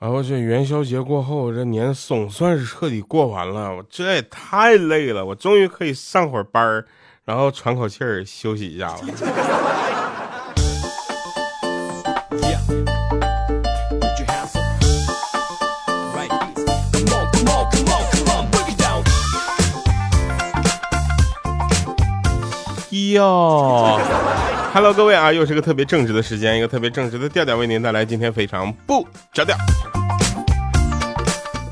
啊，我这元宵节过后，这年总算是彻底过完了。我这也太累了，我终于可以上会儿班儿，然后喘口气儿休息一下了。哟，Hello，各位啊，又是个特别正直的时间，一个特别正直的调调为您带来今天非常不着调。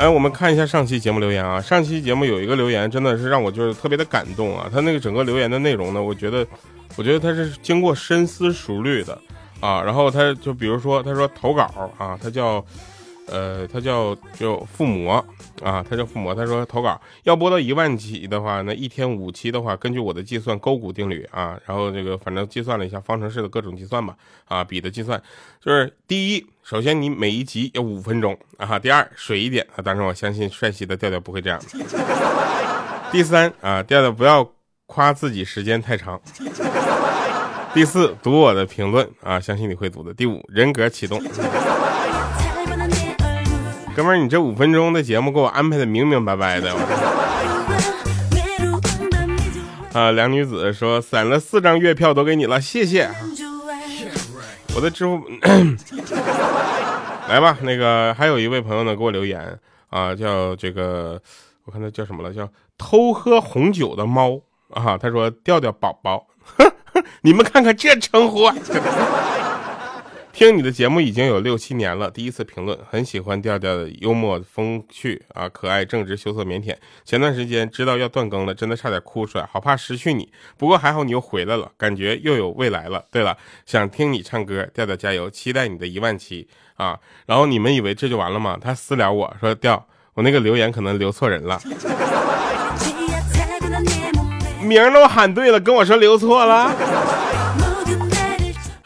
哎，我们看一下上期节目留言啊，上期节目有一个留言真的是让我就是特别的感动啊，他那个整个留言的内容呢，我觉得，我觉得他是经过深思熟虑的啊，然后他就比如说他说投稿啊，他叫。呃，他叫叫附魔啊，他叫附魔。他说投稿要播到一万起的话，那一天五期的话，根据我的计算勾股定律啊，然后这个反正计算了一下方程式的各种计算吧啊，比的计算就是第一，首先你每一集要五分钟啊，第二水一点啊，当然我相信帅气的调调不会这样。第三啊，调调不要夸自己时间太长。第四，读我的评论啊，相信你会读的。第五，人格启动。哥们儿，你这五分钟的节目给我安排的明明白白的。啊，两女子说散了四张月票都给你了，谢谢。我的支付，来吧。那个还有一位朋友呢，给我留言啊，叫这个，我看他叫什么了，叫偷喝红酒的猫啊。他说调调宝宝，你们看看这称呼。听你的节目已经有六七年了，第一次评论，很喜欢调调的幽默风趣啊，可爱正直羞涩腼腆。前段时间知道要断更了，真的差点哭出来，好怕失去你。不过还好你又回来了，感觉又有未来了。对了，想听你唱歌，调调加油，期待你的一万期啊！然后你们以为这就完了吗？他私聊我说调，我那个留言可能留错人了，名都喊对了，跟我说留错了。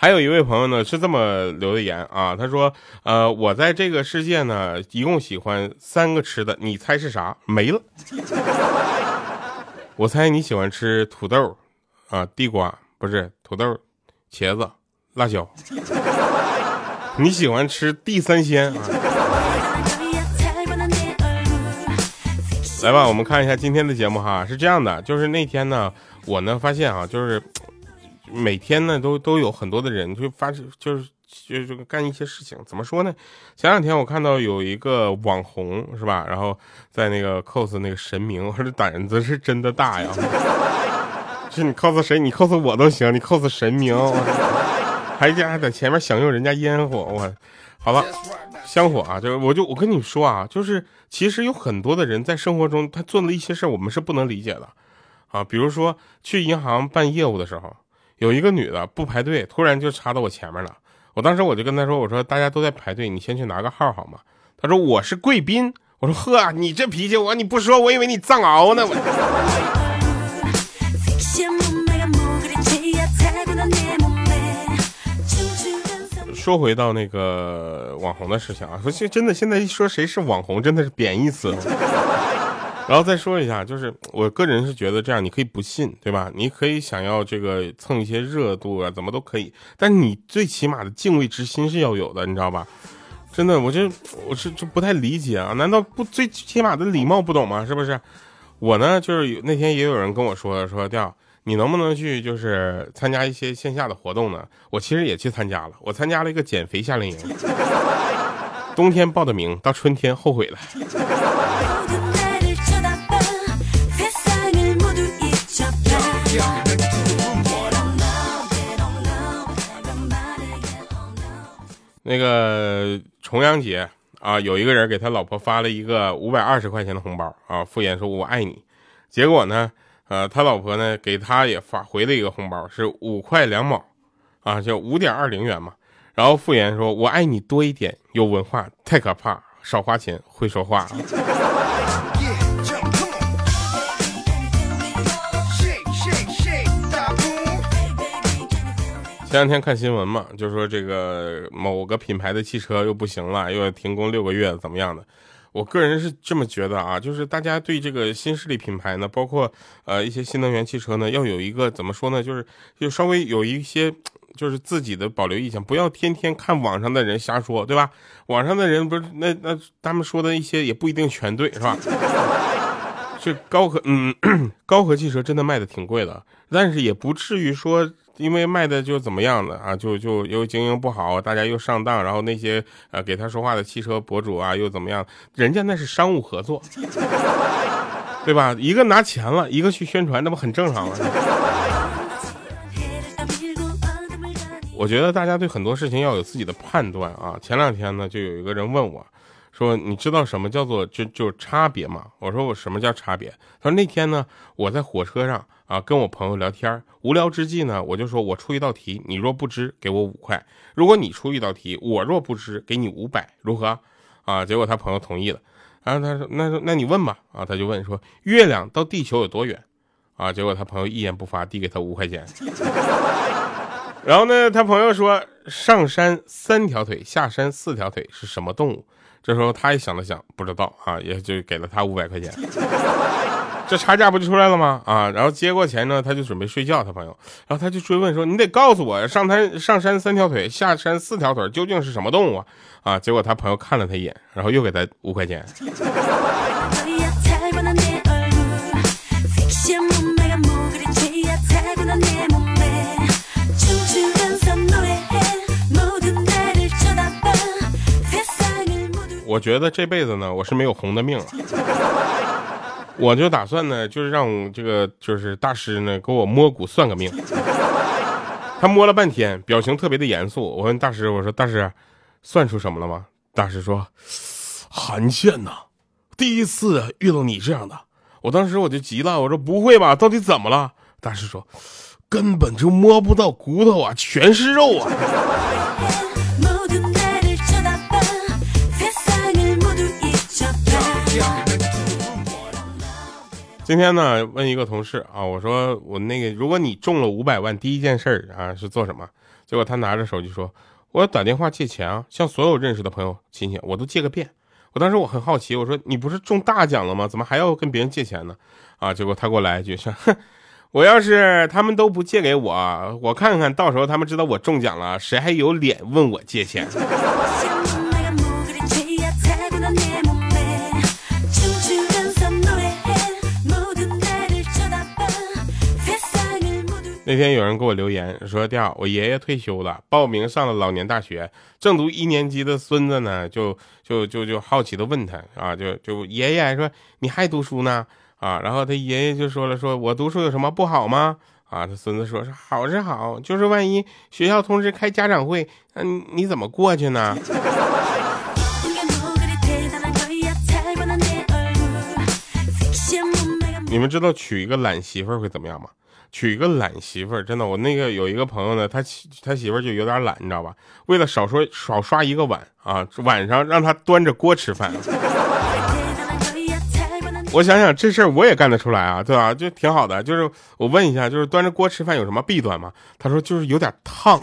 还有一位朋友呢，是这么留的言啊，他说，呃，我在这个世界呢，一共喜欢三个吃的，你猜是啥？没了。我猜你喜欢吃土豆，啊，地瓜不是土豆，茄子，辣椒。你喜欢吃地三鲜啊？来吧，我们看一下今天的节目哈，是这样的，就是那天呢，我呢发现啊，就是。每天呢，都都有很多的人就发，就是就是干一些事情。怎么说呢？前两天我看到有一个网红是吧，然后在那个 cos 那个神明，我说这胆子是真的大呀！是 你 cos 谁？你 cos 我都行，你 cos 神明，还家还在前面享用人家烟火。我好了，香火啊，就是我就我跟你说啊，就是其实有很多的人在生活中他做了一些事儿我们是不能理解的啊，比如说去银行办业务的时候。有一个女的不排队，突然就插到我前面了。我当时我就跟她说：“我说大家都在排队，你先去拿个号好吗？”她说：“我是贵宾。”我说：“呵，你这脾气，我你不说，我以为你藏獒呢。”我。说回到那个网红的事情啊，说现真的现在一说谁是网红，真的是贬义词。然后再说一下，就是我个人是觉得这样，你可以不信，对吧？你可以想要这个蹭一些热度啊，怎么都可以。但你最起码的敬畏之心是要有的，你知道吧？真的，我就我是就不太理解啊，难道不最起码的礼貌不懂吗？是不是？我呢，就是那天也有人跟我说说调，你能不能去就是参加一些线下的活动呢？我其实也去参加了，我参加了一个减肥夏令营，冬天报的名，到春天后悔了。那个重阳节啊，有一个人给他老婆发了一个五百二十块钱的红包啊，敷衍说“我爱你”。结果呢，呃，他老婆呢给他也发回了一个红包，是五块两毛，啊，就五点二零元嘛。然后敷衍说“我爱你多一点，有文化太可怕，少花钱会说话”。前两天看新闻嘛，就说这个某个品牌的汽车又不行了，又要停工六个月，怎么样的？我个人是这么觉得啊，就是大家对这个新势力品牌呢，包括呃一些新能源汽车呢，要有一个怎么说呢？就是就稍微有一些就是自己的保留意见，不要天天看网上的人瞎说，对吧？网上的人不是那那他们说的一些也不一定全对，是吧？这高和嗯，高和汽车真的卖的挺贵的，但是也不至于说因为卖的就怎么样的啊，就就又经营不好，大家又上当，然后那些呃给他说话的汽车博主啊又怎么样？人家那是商务合作，对吧？一个拿钱了，一个去宣传，那不很正常吗？我觉得大家对很多事情要有自己的判断啊。前两天呢，就有一个人问我。说你知道什么叫做就就差别吗？我说我什么叫差别？他说那天呢，我在火车上啊，跟我朋友聊天，无聊之际呢，我就说我出一道题，你若不知，给我五块；如果你出一道题，我若不知，给你五百，如何？啊，结果他朋友同意了，然后他说那那你问吧，啊，他就问说月亮到地球有多远？啊，结果他朋友一言不发，递给他五块钱。然后呢，他朋友说上山三条腿，下山四条腿是什么动物？这时候他也想了想，不知道啊，也就给了他五百块钱，这差价不就出来了吗？啊，然后接过钱呢，他就准备睡觉。他朋友，然后他就追问说：“你得告诉我，上山上山三条腿，下山四条腿，究竟是什么动物啊？”啊，结果他朋友看了他一眼，然后又给他五块钱。我觉得这辈子呢，我是没有红的命了。我就打算呢，就是让这个就是大师呢给我摸骨算个命。他摸了半天，表情特别的严肃。我问大师，我说大师，算出什么了吗？大师说，韩倩呐，第一次遇到你这样的。我当时我就急了，我说不会吧，到底怎么了？大师说，根本就摸不到骨头啊，全是肉啊。今天呢，问一个同事啊，我说我那个，如果你中了五百万，第一件事儿啊是做什么？结果他拿着手机说，我要打电话借钱啊，向所有认识的朋友亲戚，我都借个遍。我当时我很好奇，我说你不是中大奖了吗？怎么还要跟别人借钱呢？啊，结果他给我来一句，说，哼，我要是他们都不借给我，我看看到时候他们知道我中奖了，谁还有脸问我借钱？那天有人给我留言说：“调我爷爷退休了，报名上了老年大学，正读一年级的孙子呢，就就就就好奇的问他啊，就就爷爷说你还读书呢啊？然后他爷爷就说了，说我读书有什么不好吗？啊，他孙子说是好是好，就是万一学校通知开家长会，嗯，你怎么过去呢？你们知道娶一个懒媳妇会怎么样吗？”娶一个懒媳妇儿，真的，我那个有一个朋友呢，他他媳妇儿就有点懒，你知道吧？为了少说少刷一个碗啊，晚上让他端着锅吃饭。我想想这事儿我也干得出来啊，对吧？就挺好的。就是我问一下，就是端着锅吃饭有什么弊端吗？他说就是有点烫。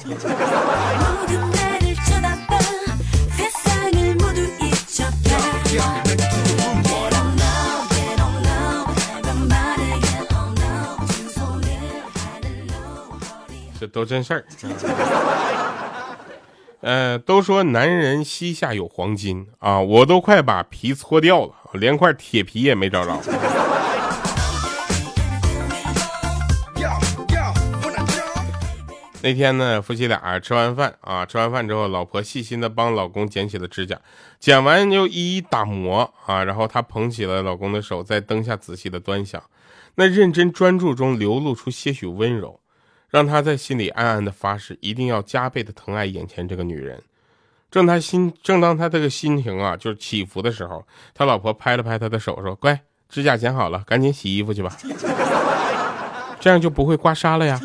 都真事儿，呃，都说男人膝下有黄金啊，我都快把皮搓掉了，连块铁皮也没找着。那天呢，夫妻俩吃完饭啊，吃完饭之后，老婆细心的帮老公剪起了指甲，剪完又一一打磨啊，然后她捧起了老公的手，在灯下仔细的端详，那认真专注中流露出些许温柔。让他在心里暗暗的发誓，一定要加倍的疼爱眼前这个女人。正他心，正当他这个心情啊，就是起伏的时候，他老婆拍了拍他的手，说：“乖，指甲剪好了，赶紧洗衣服去吧，这样就不会刮痧了呀。”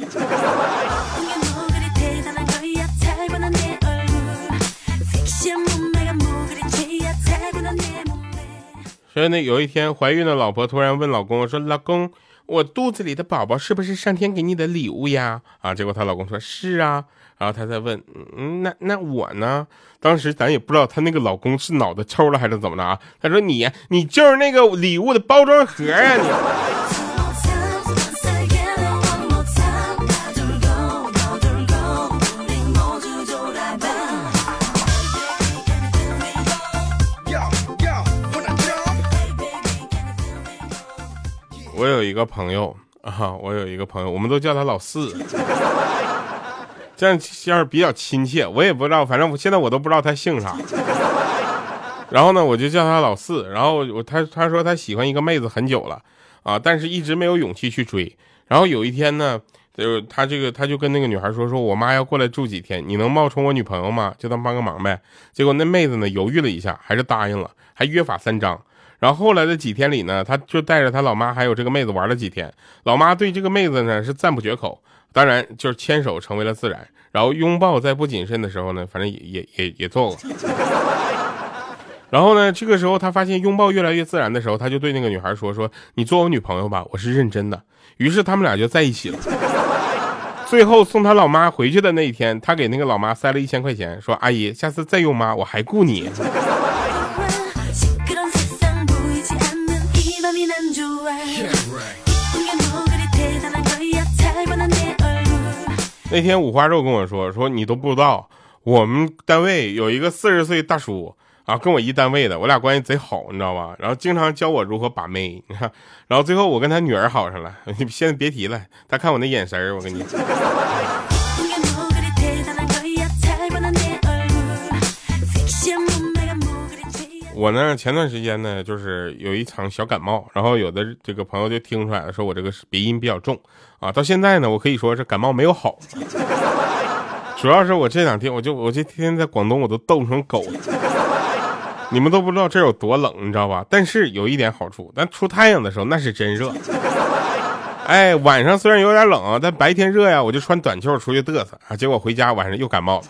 所以呢，有一天怀孕的老婆突然问老公说：“老公。”我肚子里的宝宝是不是上天给你的礼物呀？啊，结果她老公说是啊，然后她再问，嗯，那那我呢？当时咱也不知道她那个老公是脑子抽了还是怎么了啊？她说你你就是那个礼物的包装盒啊你。个朋友啊，我有一个朋友，我们都叫他老四，这样像是比较亲切。我也不知道，反正我现在我都不知道他姓啥。然后呢，我就叫他老四。然后我他他说他喜欢一个妹子很久了啊，但是一直没有勇气去追。然后有一天呢，就他这个他就跟那个女孩说，说我妈要过来住几天，你能冒充我女朋友吗？就当帮个忙呗。结果那妹子呢犹豫了一下，还是答应了，还约法三章。然后后来的几天里呢，他就带着他老妈还有这个妹子玩了几天。老妈对这个妹子呢是赞不绝口，当然就是牵手成为了自然。然后拥抱在不谨慎的时候呢，反正也也也也做过。然后呢，这个时候他发现拥抱越来越自然的时候，他就对那个女孩说：“说你做我女朋友吧，我是认真的。”于是他们俩就在一起了。最后送他老妈回去的那一天，他给那个老妈塞了一千块钱，说：“阿姨，下次再用妈，我还雇你。”那天五花肉跟我说：“说你都不知道，我们单位有一个四十岁大叔。”啊，跟我一单位的，我俩关系贼好，你知道吧？然后经常教我如何把妹，你看，然后最后我跟他女儿好上了。你 先别提了，他看我那眼神我跟你。讲我呢，前段时间呢，就是有一场小感冒，然后有的这个朋友就听出来了，说我这个鼻音比较重啊。到现在呢，我可以说是感冒没有好，主要是我这两天，我就我这天天在广东，我都冻成狗了。你们都不知道这有多冷，你知道吧？但是有一点好处，但出太阳的时候那是真热。哎，晚上虽然有点冷，但白天热呀，我就穿短袖出去嘚瑟啊，结果回家晚上又感冒了。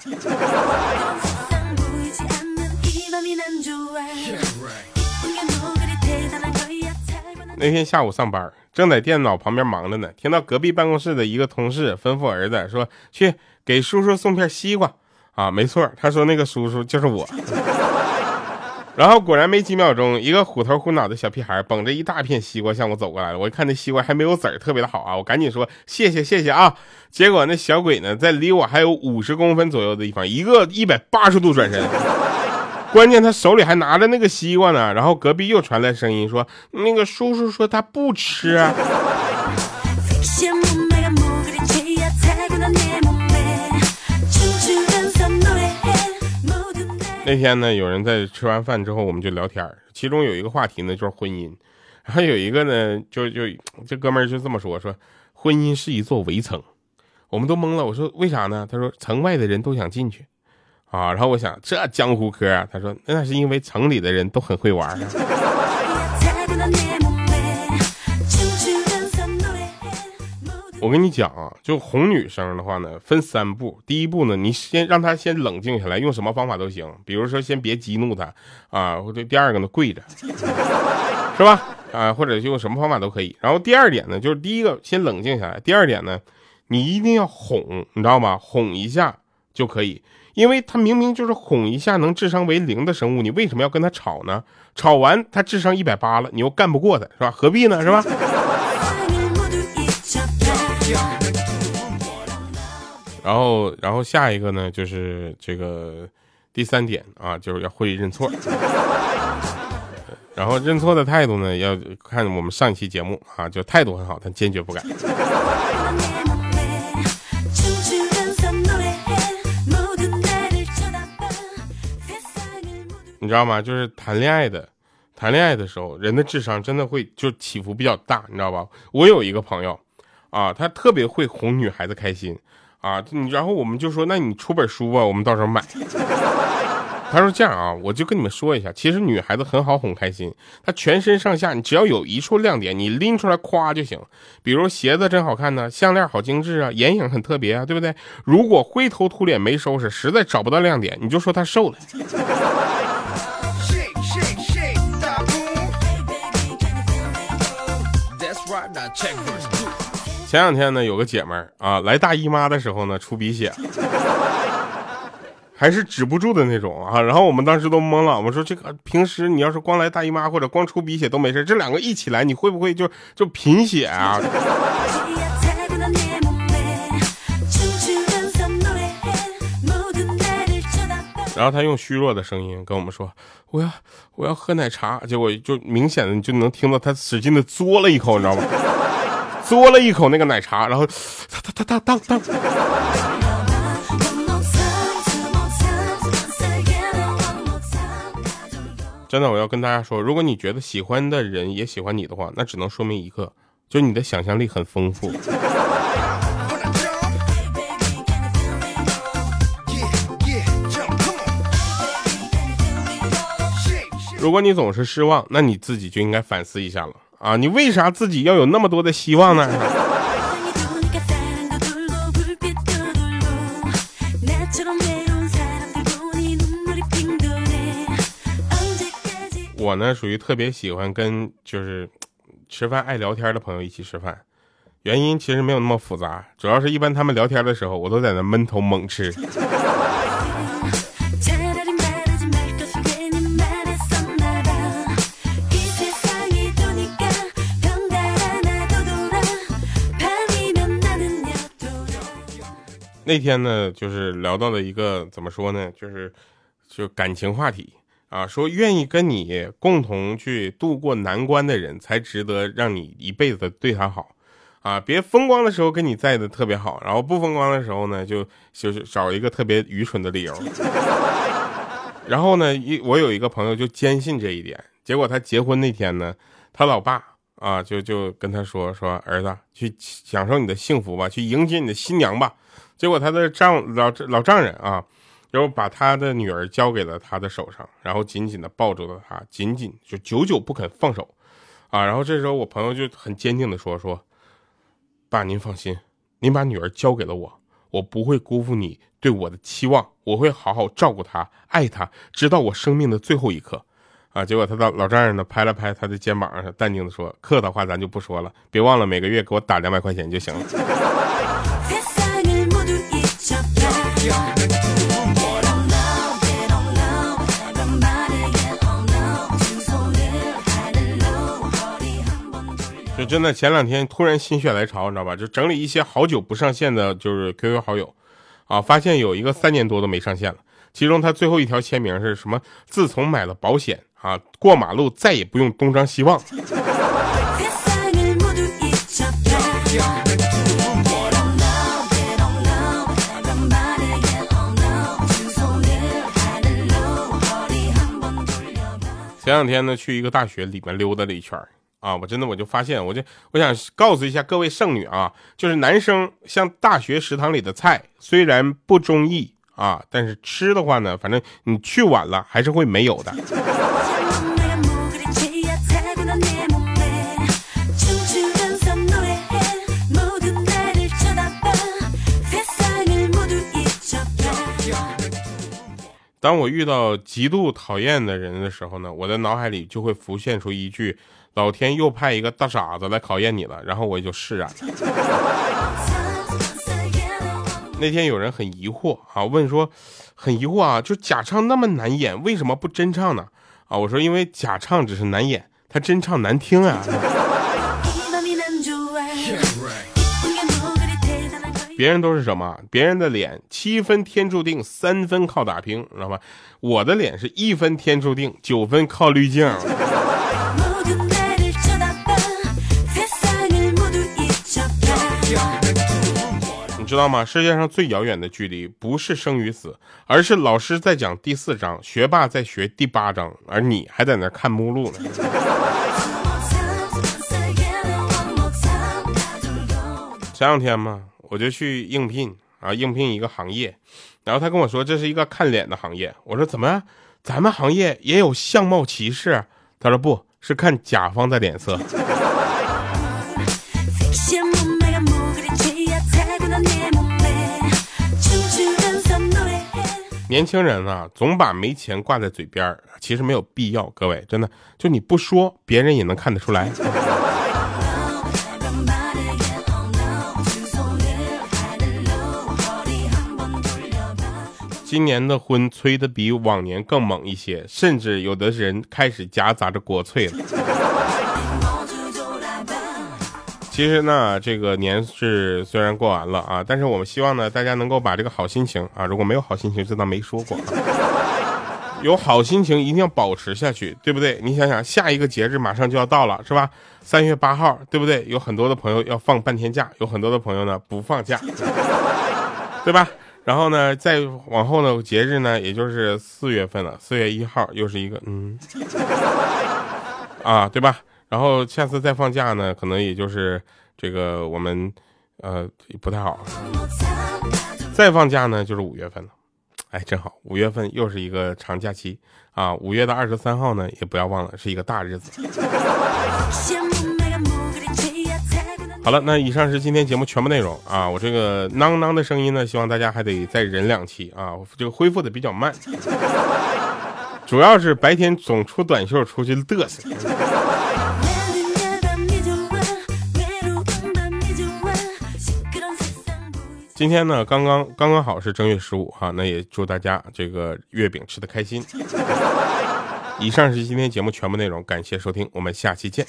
那天下午上班，正在电脑旁边忙着呢，听到隔壁办公室的一个同事吩咐儿子说：“去给叔叔送片西瓜。”啊，没错，他说那个叔叔就是我。然后果然没几秒钟，一个虎头虎脑的小屁孩捧着一大片西瓜向我走过来了。我一看那西瓜还没有籽儿，特别的好啊！我赶紧说谢谢谢谢啊！结果那小鬼呢，在离我还有五十公分左右的地方，一个一百八十度转身，关键他手里还拿着那个西瓜呢。然后隔壁又传来声音说：“那个叔叔说他不吃。”那天呢，有人在吃完饭之后，我们就聊天其中有一个话题呢，就是婚姻。然后有一个呢，就就这哥们儿就这么说：说婚姻是一座围城。我们都懵了。我说为啥呢？他说城外的人都想进去啊。然后我想这江湖嗑啊。他说那是因为城里的人都很会玩。我跟你讲啊，就哄女生的话呢，分三步。第一步呢，你先让她先冷静下来，用什么方法都行。比如说，先别激怒她啊，或者第二个呢，跪着，是吧？啊，或者用什么方法都可以。然后第二点呢，就是第一个先冷静下来，第二点呢，你一定要哄，你知道吗？哄一下就可以，因为他明明就是哄一下能智商为零的生物，你为什么要跟他吵呢？吵完他智商一百八了，你又干不过他，是吧？何必呢？是吧？然后，然后下一个呢，就是这个第三点啊，就是要会认错。然后认错的态度呢，要看我们上一期节目啊，就态度很好，但坚决不改。你知道吗？就是谈恋爱的，谈恋爱的时候，人的智商真的会就起伏比较大，你知道吧？我有一个朋友啊，他特别会哄女孩子开心。啊，你然后我们就说，那你出本书吧，我们到时候买。他说这样啊，我就跟你们说一下，其实女孩子很好哄开心，她全身上下你只要有一处亮点，你拎出来夸就行。比如鞋子真好看呢，项链好精致啊，眼影很特别啊，对不对？如果灰头土脸没收拾，实在找不到亮点，你就说她瘦了。前两天呢，有个姐们儿啊，来大姨妈的时候呢，出鼻血，还是止不住的那种啊。然后我们当时都懵了，我们说这个平时你要是光来大姨妈或者光出鼻血都没事，这两个一起来，你会不会就就贫血啊？然后他用虚弱的声音跟我们说：“我要我要喝奶茶。”结果就明显的你就能听到他使劲的嘬了一口，你知道吗？嘬了一口那个奶茶，然后他他他当当当。真的，我要跟大家说，如果你觉得喜欢的人也喜欢你的话，那只能说明一个，就是你的想象力很丰富。如果你总是失望，那你自己就应该反思一下了啊！你为啥自己要有那么多的希望呢？我呢，属于特别喜欢跟就是吃饭爱聊天的朋友一起吃饭，原因其实没有那么复杂，主要是一般他们聊天的时候，我都在那闷头猛吃。那天呢，就是聊到了一个怎么说呢，就是就感情话题啊，说愿意跟你共同去度过难关的人，才值得让你一辈子对他好啊，别风光的时候跟你在的特别好，然后不风光的时候呢，就就是找一个特别愚蠢的理由。然后呢，一我有一个朋友就坚信这一点，结果他结婚那天呢，他老爸啊就就跟他说说儿子去享受你的幸福吧，去迎接你的新娘吧。结果他的丈老老丈人啊，然后把他的女儿交给了他的手上，然后紧紧的抱住了他，紧紧就久久不肯放手，啊，然后这时候我朋友就很坚定的说说，爸您放心，您把女儿交给了我，我不会辜负你对我的期望，我会好好照顾她，爱她，直到我生命的最后一刻，啊，结果他的老丈人呢拍了拍他的肩膀上，淡定的说，客套话咱就不说了，别忘了每个月给我打两百块钱就行了。真的前两天突然心血来潮，你知道吧？就整理一些好久不上线的，就是 QQ 好友，啊，发现有一个三年多都没上线了。其中他最后一条签名是什么？自从买了保险啊，过马路再也不用东张西望。前两天呢，去一个大学里面溜达了一圈啊，我真的我就发现，我就我想告诉一下各位剩女啊，就是男生像大学食堂里的菜，虽然不中意啊，但是吃的话呢，反正你去晚了还是会没有的。当我遇到极度讨厌的人的时候呢，我的脑海里就会浮现出一句：“老天又派一个大傻子来考验你了。”然后我就释然了。那天有人很疑惑啊，问说：“很疑惑啊，就假唱那么难演，为什么不真唱呢？”啊，我说：“因为假唱只是难演，他真唱难听啊。”别人都是什么？别人的脸七分天注定，三分靠打拼，知道吧？我的脸是一分天注定，九分靠滤镜。知道吗？世界上最遥远的距离，不是生与死，而是老师在讲第四章，学霸在学第八章，而你还在那看目录呢。前两天嘛。我就去应聘啊，应聘一个行业，然后他跟我说这是一个看脸的行业。我说怎么，咱们行业也有相貌歧视？他说不是看甲方的脸色。年轻人啊，总把没钱挂在嘴边其实没有必要。各位，真的，就你不说，别人也能看得出来。今年的婚催的比往年更猛一些，甚至有的人开始夹杂着国粹了。其实呢，这个年是虽然过完了啊，但是我们希望呢，大家能够把这个好心情啊，如果没有好心情，就当没说过。有好心情一定要保持下去，对不对？你想想，下一个节日马上就要到了，是吧？三月八号，对不对？有很多的朋友要放半天假，有很多的朋友呢不放假，对吧？然后呢，再往后呢，节日呢，也就是四月份了，四月一号又是一个嗯，啊，对吧？然后下次再放假呢，可能也就是这个我们呃不太好，再放假呢就是五月份了。哎，正好五月份又是一个长假期啊！五月的二十三号呢，也不要忘了是一个大日子。好了，那以上是今天节目全部内容啊！我这个囔囔的声音呢，希望大家还得再忍两期啊！这个恢复的比较慢，主要是白天总出短袖出去嘚瑟。今天呢，刚刚刚刚好是正月十五哈，那也祝大家这个月饼吃的开心。以上是今天节目全部内容，感谢收听，我们下期见。